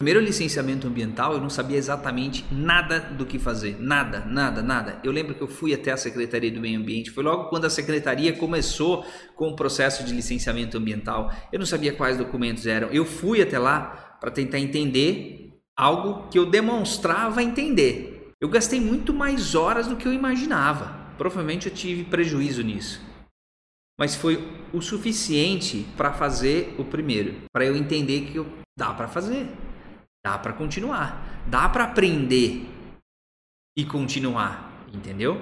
Primeiro licenciamento ambiental, eu não sabia exatamente nada do que fazer. Nada, nada, nada. Eu lembro que eu fui até a Secretaria do Meio Ambiente. Foi logo quando a Secretaria começou com o processo de licenciamento ambiental. Eu não sabia quais documentos eram. Eu fui até lá para tentar entender algo que eu demonstrava entender. Eu gastei muito mais horas do que eu imaginava. Provavelmente eu tive prejuízo nisso. Mas foi o suficiente para fazer o primeiro, para eu entender que eu, dá para fazer. Dá para continuar, dá para aprender e continuar, entendeu?